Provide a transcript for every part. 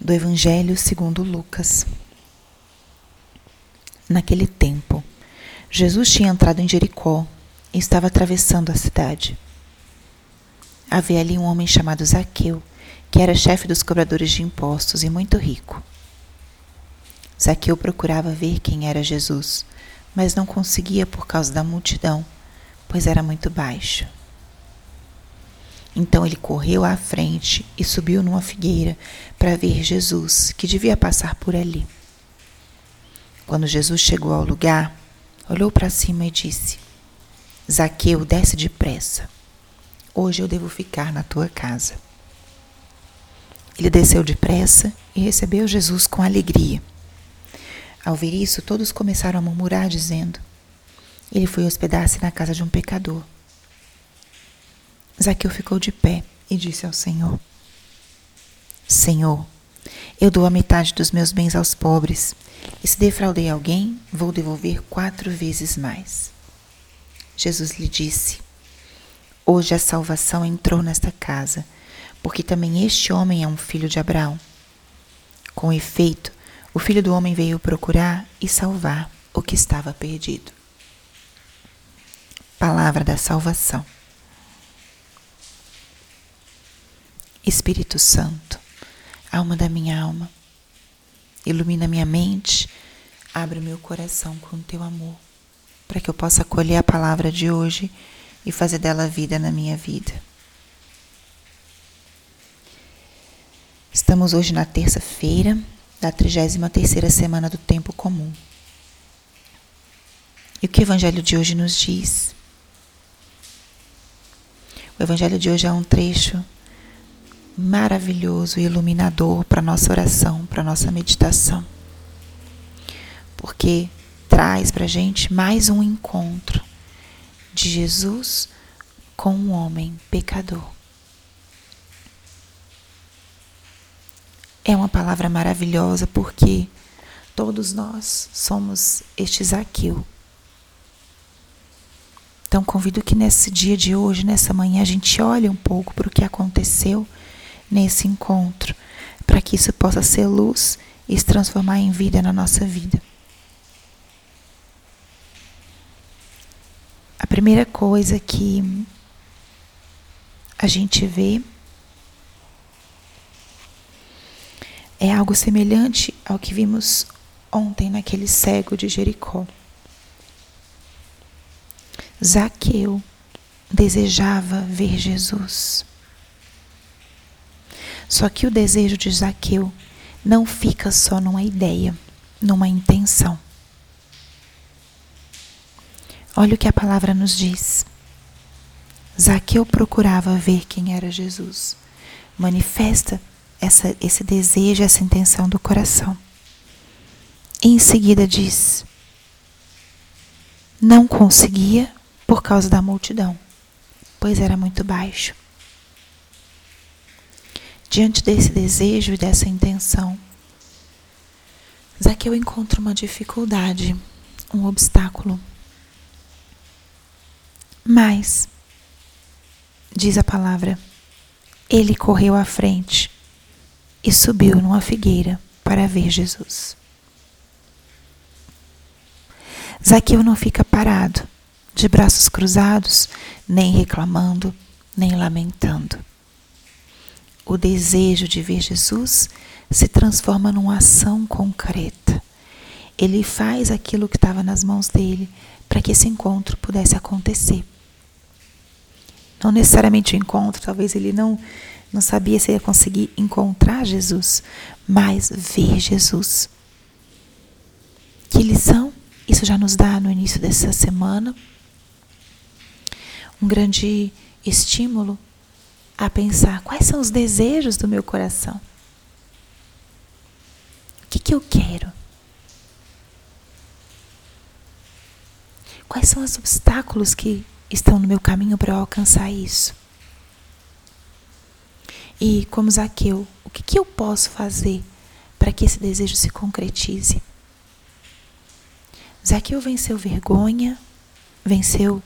do Evangelho segundo Lucas. Naquele tempo, Jesus tinha entrado em Jericó e estava atravessando a cidade. Havia ali um homem chamado Zaqueu, que era chefe dos cobradores de impostos e muito rico. Zaqueu procurava ver quem era Jesus, mas não conseguia por causa da multidão, pois era muito baixo. Então ele correu à frente e subiu numa figueira para ver Jesus, que devia passar por ali. Quando Jesus chegou ao lugar, olhou para cima e disse: Zaqueu, desce depressa. Hoje eu devo ficar na tua casa. Ele desceu depressa e recebeu Jesus com alegria. Ao ver isso, todos começaram a murmurar, dizendo: Ele foi hospedar-se na casa de um pecador. Zaqueu ficou de pé e disse ao Senhor: Senhor, eu dou a metade dos meus bens aos pobres, e se defraudei alguém, vou devolver quatro vezes mais. Jesus lhe disse: Hoje a salvação entrou nesta casa, porque também este homem é um filho de Abraão. Com efeito, o filho do homem veio procurar e salvar o que estava perdido. Palavra da salvação. Espírito Santo, alma da minha alma, ilumina minha mente, abre o meu coração com o teu amor, para que eu possa acolher a palavra de hoje e fazer dela vida na minha vida. Estamos hoje na terça-feira da 33ª semana do tempo comum. E o que o evangelho de hoje nos diz? O evangelho de hoje é um trecho maravilhoso e iluminador para nossa oração, para nossa meditação. Porque traz para a gente mais um encontro de Jesus com um homem pecador. É uma palavra maravilhosa porque todos nós somos este Zaqueu. Então convido que nesse dia de hoje, nessa manhã, a gente olhe um pouco para o que aconteceu nesse encontro, para que isso possa ser luz e se transformar em vida na nossa vida. A primeira coisa que a gente vê é algo semelhante ao que vimos ontem naquele cego de Jericó. Zaqueu desejava ver Jesus. Só que o desejo de Zaqueu não fica só numa ideia, numa intenção. Olha o que a palavra nos diz. Zaqueu procurava ver quem era Jesus. Manifesta essa, esse desejo, essa intenção do coração. E em seguida diz: Não conseguia por causa da multidão, pois era muito baixo. Diante desse desejo e dessa intenção, Zaqueu encontra uma dificuldade, um obstáculo. Mas, diz a palavra, ele correu à frente e subiu numa figueira para ver Jesus. Zaqueu não fica parado, de braços cruzados, nem reclamando, nem lamentando o desejo de ver Jesus se transforma numa ação concreta. Ele faz aquilo que estava nas mãos dele para que esse encontro pudesse acontecer. Não necessariamente o encontro, talvez ele não não sabia se ia conseguir encontrar Jesus, mas ver Jesus. Que lição isso já nos dá no início dessa semana? Um grande estímulo a pensar quais são os desejos do meu coração. O que, que eu quero? Quais são os obstáculos que estão no meu caminho para eu alcançar isso? E como Zaqueu, o que, que eu posso fazer para que esse desejo se concretize? Zaqueu venceu vergonha, venceu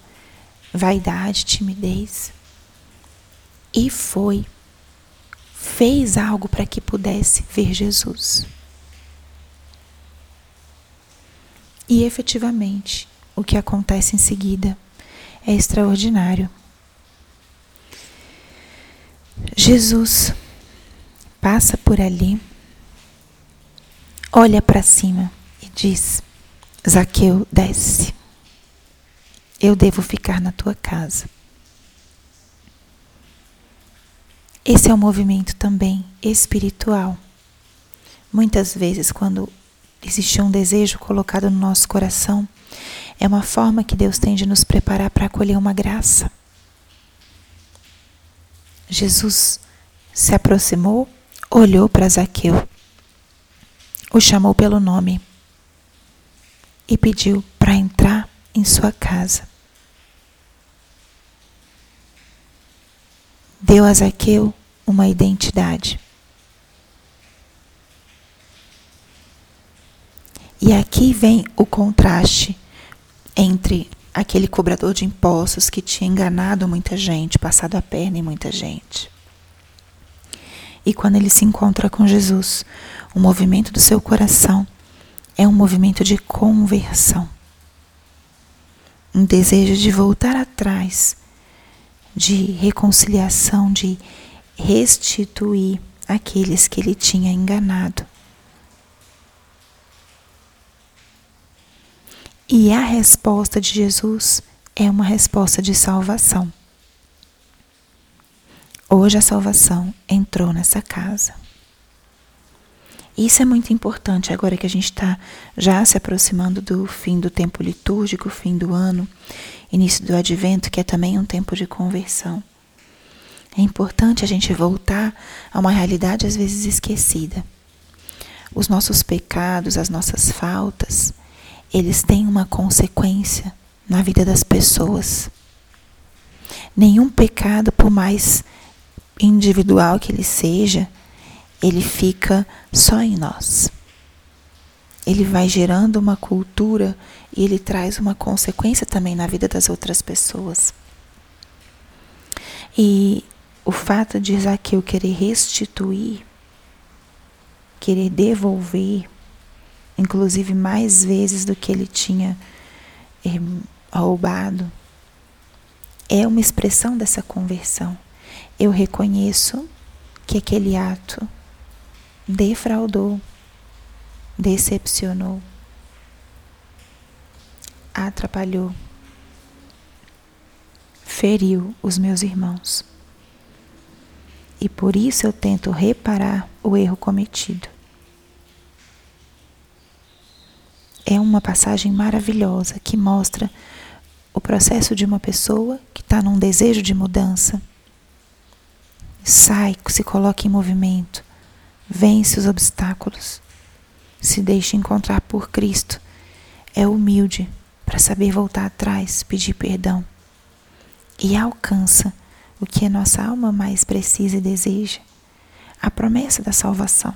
vaidade, timidez e foi. fez algo para que pudesse ver Jesus. E efetivamente, o que acontece em seguida é extraordinário. Jesus passa por ali, olha para cima e diz: Zaqueu, desce. Eu devo ficar na tua casa. Esse é um movimento também espiritual. Muitas vezes, quando existe um desejo colocado no nosso coração, é uma forma que Deus tem de nos preparar para acolher uma graça. Jesus se aproximou, olhou para Zaqueu, o chamou pelo nome e pediu para entrar em sua casa. Deu a Zaqueu uma identidade. E aqui vem o contraste entre aquele cobrador de impostos que tinha enganado muita gente, passado a perna em muita gente. E quando ele se encontra com Jesus, o movimento do seu coração é um movimento de conversão. Um desejo de voltar atrás, de reconciliação, de restituir aqueles que ele tinha enganado. E a resposta de Jesus é uma resposta de salvação. Hoje a salvação entrou nessa casa. Isso é muito importante agora que a gente está já se aproximando do fim do tempo litúrgico, fim do ano, início do advento, que é também um tempo de conversão. É importante a gente voltar a uma realidade às vezes esquecida. Os nossos pecados, as nossas faltas, eles têm uma consequência na vida das pessoas. Nenhum pecado, por mais individual que ele seja, ele fica só em nós. Ele vai gerando uma cultura e ele traz uma consequência também na vida das outras pessoas. E o fato de Zaqueu querer restituir, querer devolver, inclusive mais vezes do que ele tinha eh, roubado. É uma expressão dessa conversão. Eu reconheço que aquele ato defraudou, decepcionou, atrapalhou, feriu os meus irmãos. E por isso eu tento reparar o erro cometido. é uma passagem maravilhosa que mostra o processo de uma pessoa que está num desejo de mudança. Sai, se coloca em movimento, vence os obstáculos, se deixa encontrar por Cristo, é humilde para saber voltar atrás, pedir perdão e alcança o que a nossa alma mais precisa e deseja a promessa da salvação.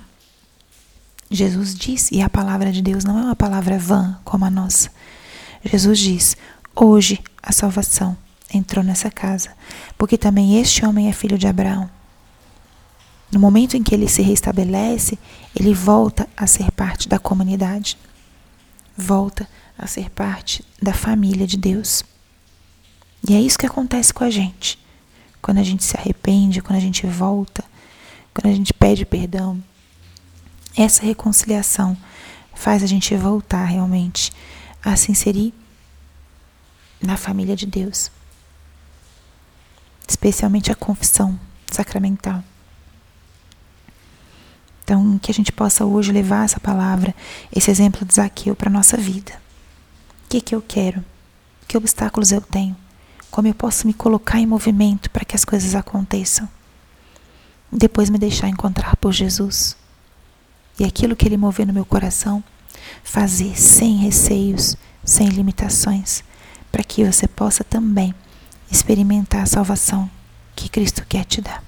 Jesus diz, e a palavra de Deus não é uma palavra vã como a nossa. Jesus diz: Hoje a salvação entrou nessa casa, porque também este homem é filho de Abraão. No momento em que ele se restabelece, ele volta a ser parte da comunidade, volta a ser parte da família de Deus. E é isso que acontece com a gente. Quando a gente se arrepende, quando a gente volta, quando a gente pede perdão, essa reconciliação faz a gente voltar realmente a se inserir na família de Deus, especialmente a confissão sacramental. Então, que a gente possa hoje levar essa palavra, esse exemplo de Zaqueu para a nossa vida. O que, que eu quero? Que obstáculos eu tenho? Como eu posso me colocar em movimento para que as coisas aconteçam? Depois me deixar encontrar por Jesus e aquilo que Ele moveu no meu coração, fazer sem receios, sem limitações, para que você possa também experimentar a salvação que Cristo quer te dar.